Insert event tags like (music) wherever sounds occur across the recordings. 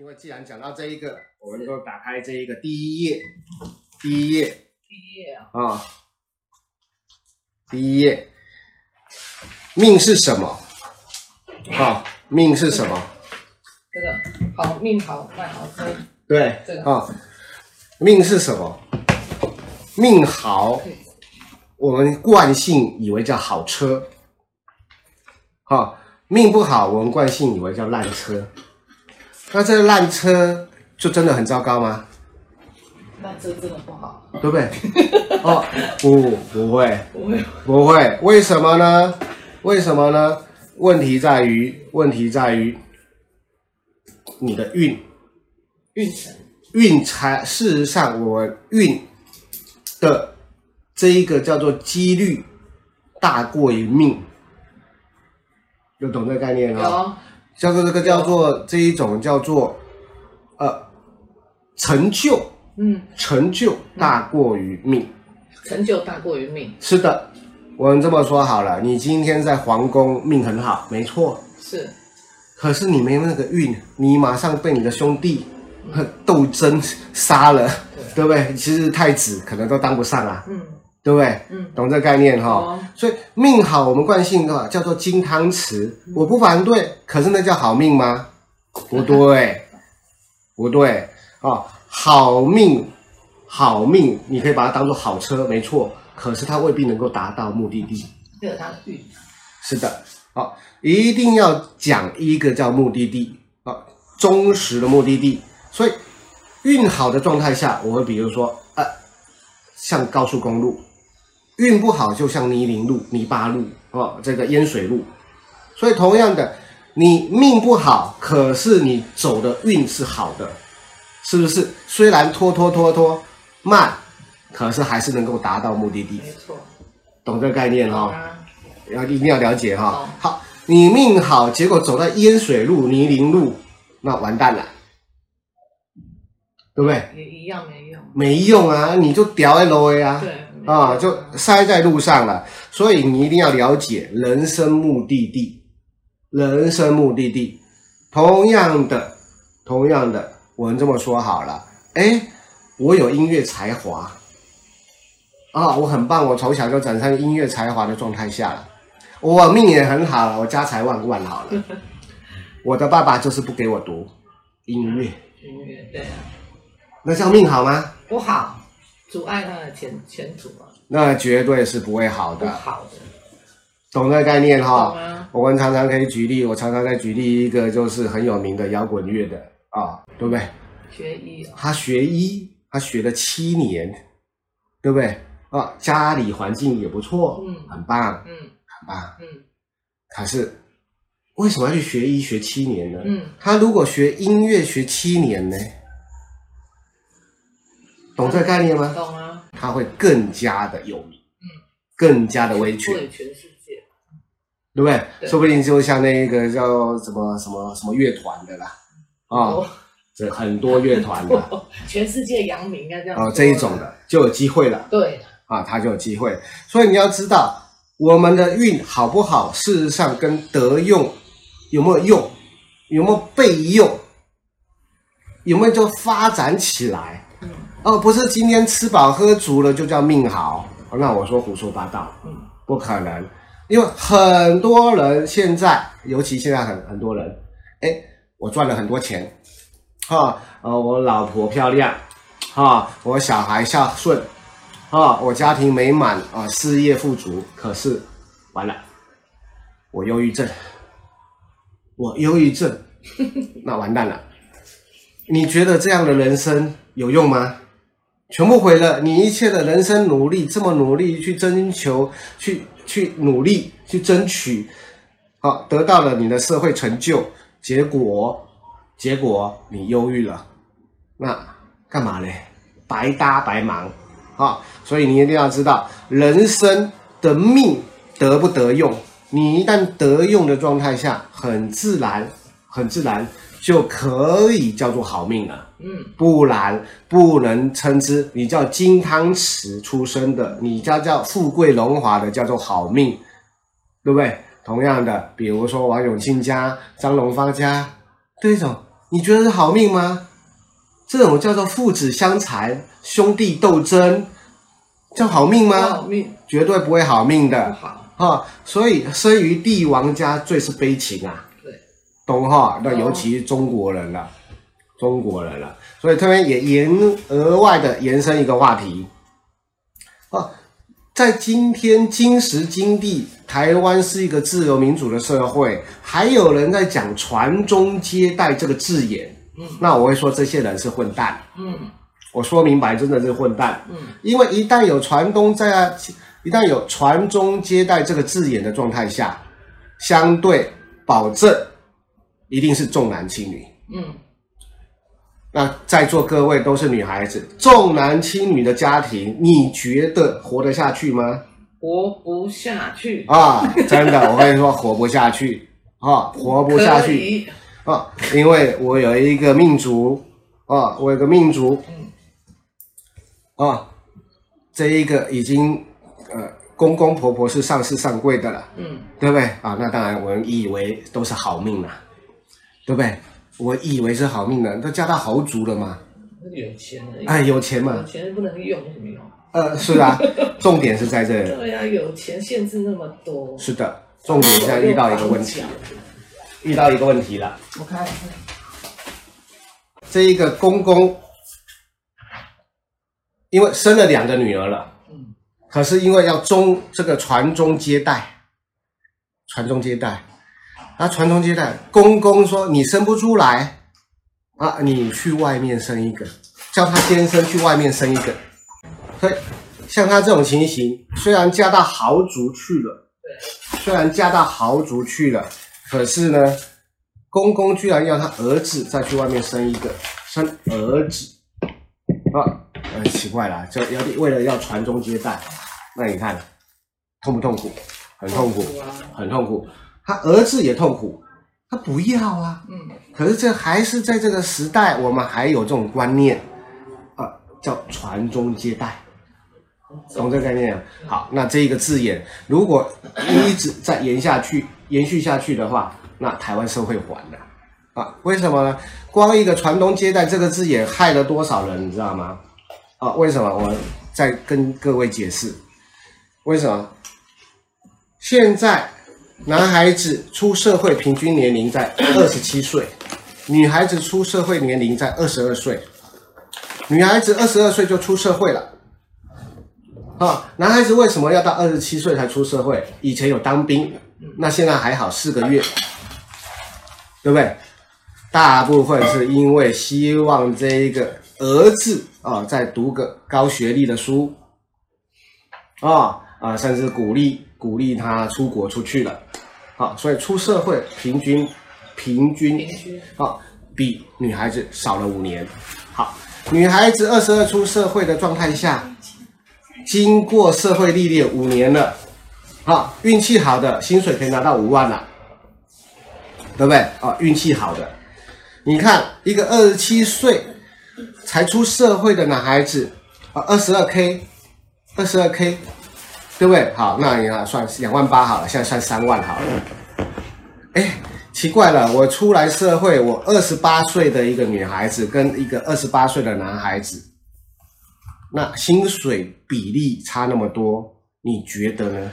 因为既然讲到这一个，我们就打开这一个第一页，第一页，第一页啊，啊，第一页，命是什么？啊，命是什么？这个。好命好卖好车，对，这个。啊，命是什么？命好，我们惯性以为叫好车，好，命不好，我们惯性以为叫烂车。那这个烂车就真的很糟糕吗？那这真的不好，对不对？(laughs) 哦，不，不会，不会，不会。为什么呢？为什么呢？问题在于，问题在于你的运，运程，运才。事实上，我运的这一个叫做几率大过于命，有懂这个概念吗？有。叫做这个叫做这一种叫做呃成就，嗯，成就大过于命，成就大过于命，是的，我们这么说好了，你今天在皇宫命很好，没错，是，可是你没那个运，你马上被你的兄弟 (laughs) 斗争杀了，对，对不对？其实太子可能都当不上啊，嗯。对不对？嗯，懂这个概念哈、哦。所以命好，我们惯性的话叫做金汤匙，嗯、我不反对。可是那叫好命吗？不对，(laughs) 不对啊！好命，好命，你可以把它当做好车，没错。可是它未必能够达到目的地。有它的运。是的，好，一定要讲一个叫目的地啊，忠实的目的地。所以运好的状态下，我会比如说呃，像高速公路。运不好，就像泥泞路、泥巴路哦，这个淹水路。所以同样的，你命不好，可是你走的运是好的，是不是？虽然拖拖拖拖慢，可是还是能够达到目的地。没错，懂这个概念哈、哦？要、啊、一定要了解哈、哦。好，你命好，结果走到淹水路、泥泞路，那完蛋了，对不对？也一样没用。没用啊，你就掉 L A 啊。对。啊，就塞在路上了，所以你一定要了解人生目的地，人生目的地。同样的，同样的，我们这么说好了，哎，我有音乐才华，啊，我很棒，我从小就长在音乐才华的状态下了，我命也很好，我家财万贯好了。我的爸爸就是不给我读音乐，音乐对啊，那叫命好吗？不好。阻碍他的前前途啊，那绝对是不会好的。不好的，懂这个概念哈？我们常常可以举例，我常常在举例一个就是很有名的摇滚乐的啊，对不对？学医，他学医，他学了七年，对不对？啊，家里环境也不错，嗯，很棒，嗯，很棒，嗯。可是为什么要去学医学七年呢？嗯，他如果学音乐学七年呢？懂这个概念吗？懂啊，他会更加的有名，嗯，更加的威权，全世界，对不对？对，说不定就像那个叫什么什么什么乐团的啦，啊、哦，这很多乐团的，(laughs) 全世界扬名应该这样。哦，这一种的就有机会了，对，啊，他就有机会。所以你要知道，我们的运好不好，事实上跟德用有没有用，有没有被用，有没有就发展起来。哦，不是今天吃饱喝足了就叫命好，那我说胡说八道，嗯，不可能，因为很多人现在，尤其现在很很多人，哎，我赚了很多钱，哈，呃，我老婆漂亮，哈，我小孩孝顺，哈，我家庭美满。啊，事业富足，可是完了，我忧郁症，我忧郁症，(laughs) 那完蛋了，你觉得这样的人生有用吗？全部毁了，你一切的人生努力，这么努力去征求，去去努力去争取，好，得到了你的社会成就，结果结果你忧郁了，那干嘛嘞？白搭白忙，啊，所以你一定要知道，人生的命得不得用，你一旦得用的状态下，很自然，很自然。就可以叫做好命了，嗯，不然不能称之。你叫金汤匙出生的，你叫叫富贵荣华的，叫做好命，对不对？同样的，比如说王永庆家、张荣发家这种你觉得是好命吗？这种叫做父子相残、兄弟斗争，叫好命吗？好命，绝对不会好命的。好。哈，所以生于帝王家最是悲情啊。对，懂哈？那尤其是中国人了，中国人了。所以这边也延额外的延伸一个话题。啊，在今天今时今地，台湾是一个自由民主的社会，还有人在讲传宗接代这个字眼。嗯，那我会说这些人是混蛋。嗯，我说明白，真的是混蛋。嗯，因为一旦有传宗在，一旦有传宗接代这个字眼的状态下，相对保证一定是重男轻女。嗯，那在座各位都是女孩子，重男轻女的家庭，你觉得活得下去吗？活不下去啊！真的，我跟你说，活不下去啊，活不下去。啊，因为我有一个命主，啊，我有个命主，嗯，啊，这一个已经呃公公婆婆是上市上柜的了，嗯，对不对？啊，那当然我们以为都是好命了，对不对？我以为是好命的，都嫁到豪族了嘛，有钱了，哎，有钱嘛，有钱不能用，有什么用？呃，是啊，(laughs) 重点是在这里。对呀，有钱限制那么多。是的，重点现在遇到一个问题。遇到一个问题了，我看，这一个公公，因为生了两个女儿了，嗯，可是因为要中这个传宗接代，传宗接代，啊，传宗接代，公公说你生不出来，啊，你去外面生一个，叫他先生去外面生一个，所以像他这种情形，虽然嫁到豪族去了，对，虽然嫁到豪族去了。可是呢，公公居然要他儿子再去外面生一个，生儿子，啊，很奇怪啦，就要为了要传宗接代，那你看痛不痛苦？很痛苦，很痛苦。他儿子也痛苦，他不要啊。嗯。可是这还是在这个时代，我们还有这种观念，啊，叫传宗接代，懂这个概念啊？好，那这一个字眼，如果一直再延下去。(laughs) 延续下去的话，那台湾社会完了啊？为什么呢？光一个传宗接代这个字眼害了多少人，你知道吗？啊，为什么？我再跟各位解释，为什么？现在男孩子出社会平均年龄在二十七岁，女孩子出社会年龄在二十二岁，女孩子二十二岁就出社会了。啊，男孩子为什么要到二十七岁才出社会？以前有当兵。那现在还好，四个月，对不对？大部分是因为希望这一个儿子啊，再读个高学历的书，啊啊，甚至鼓励鼓励他出国出去了，好，所以出社会平均平均啊，比女孩子少了五年。好，女孩子二十二出社会的状态下，经过社会历练五年了。好，运气好的薪水可以拿到五万了，对不对？啊，运气好的，你看一个二十七岁才出社会的男孩子，啊，二十二 K，二十二 K，对不对？好，那你看算两万八好了，现在算三万好了。哎，奇怪了，我出来社会，我二十八岁的一个女孩子跟一个二十八岁的男孩子，那薪水比例差那么多，你觉得呢？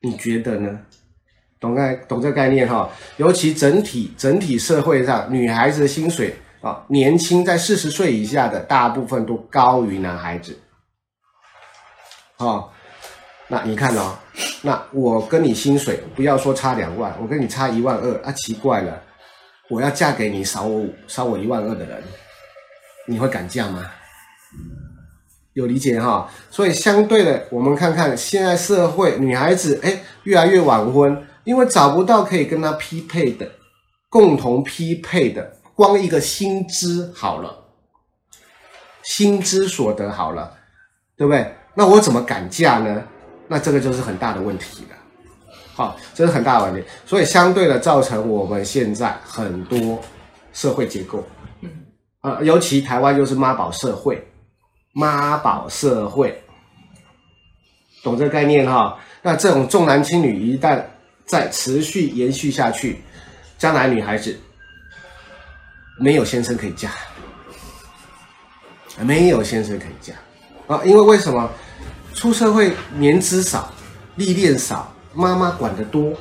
你觉得呢？懂概懂这个概念哈？尤其整体整体社会上，女孩子的薪水啊，年轻在四十岁以下的大部分都高于男孩子。哦，那你看哦，那我跟你薪水不要说差两万，我跟你差一万二啊，奇怪了，我要嫁给你少我少我一万二的人，你会敢嫁吗？有理解哈，所以相对的，我们看看现在社会女孩子哎越来越晚婚，因为找不到可以跟她匹配的，共同匹配的，光一个薪资好了，薪资所得好了，对不对？那我怎么敢嫁呢？那这个就是很大的问题了，好，这是很大的问题，所以相对的造成我们现在很多社会结构，嗯，啊，尤其台湾又是妈宝社会。妈宝社会，懂这个概念哈？那这种重男轻女一旦再持续延续下去，将来女孩子没有先生可以嫁，没有先生可以嫁啊！因为为什么？出社会年资少，历练少，妈妈管得多，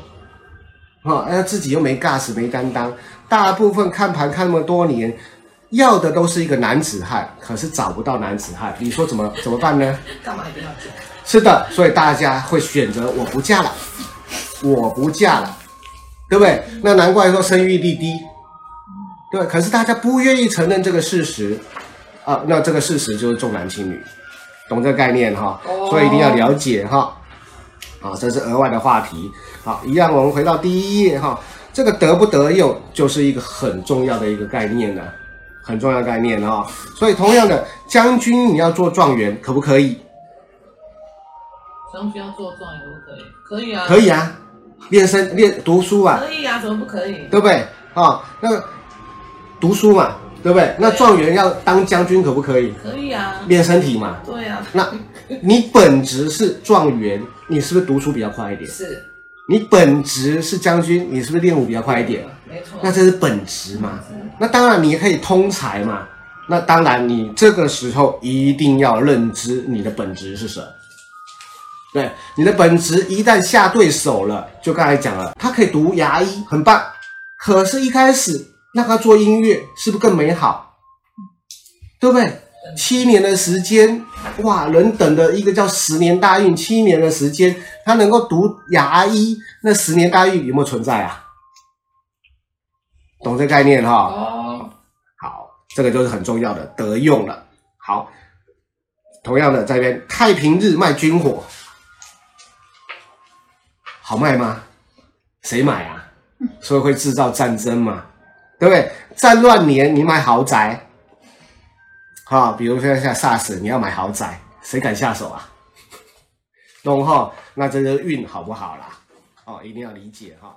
啊，那自己又没 gas 没担当，大部分看盘看那么多年，要的都是一个男子汉，可是找不到男子汉，你说怎么怎么办呢？干嘛一定要嫁？是的，所以大家会选择我不嫁了，我不嫁了，对不对？那难怪说生育率低，对，可是大家不愿意承认这个事实，啊，那这个事实就是重男轻女。懂这个概念哈，所以一定要了解哈。啊，这是额外的话题。好，一样，我们回到第一页哈。这个得不得用，就是一个很重要的一个概念呢，很重要概念啊。所以，同样的，将军你要做状元，可不可以？将军要做状元，可不可以？可以啊。可以啊，练身练读书啊。可以啊，怎么不可以？对不对？啊，那个读书嘛。对不对？那状元要当将军可不可以？可以啊，练身体嘛。对啊。那，你本职是状元，你是不是读书比较快一点？是。你本职是将军，你是不是练武比较快一点？没错。那这是本职嘛？那当然，你可以通才嘛。那当然，你这个时候一定要认知你的本职是什么。对，你的本职一旦下对手了，就刚才讲了，他可以读牙医，很棒。可是，一开始。让他做音乐是不是更美好？对不对？七年的时间，哇，人等的一个叫十年大运，七年的时间，他能够读牙医，那十年大运有没有存在啊？懂这概念哈？哦，好，这个就是很重要的得用了。好，同样的，在这边太平日卖军火，好卖吗？谁买啊？所以会制造战争嘛？对不对？战乱年你买豪宅，哈，比如说像 SARS，你要买豪宅，谁敢下手啊？(laughs) 懂哈？那这个运好不好啦？哦，一定要理解哈。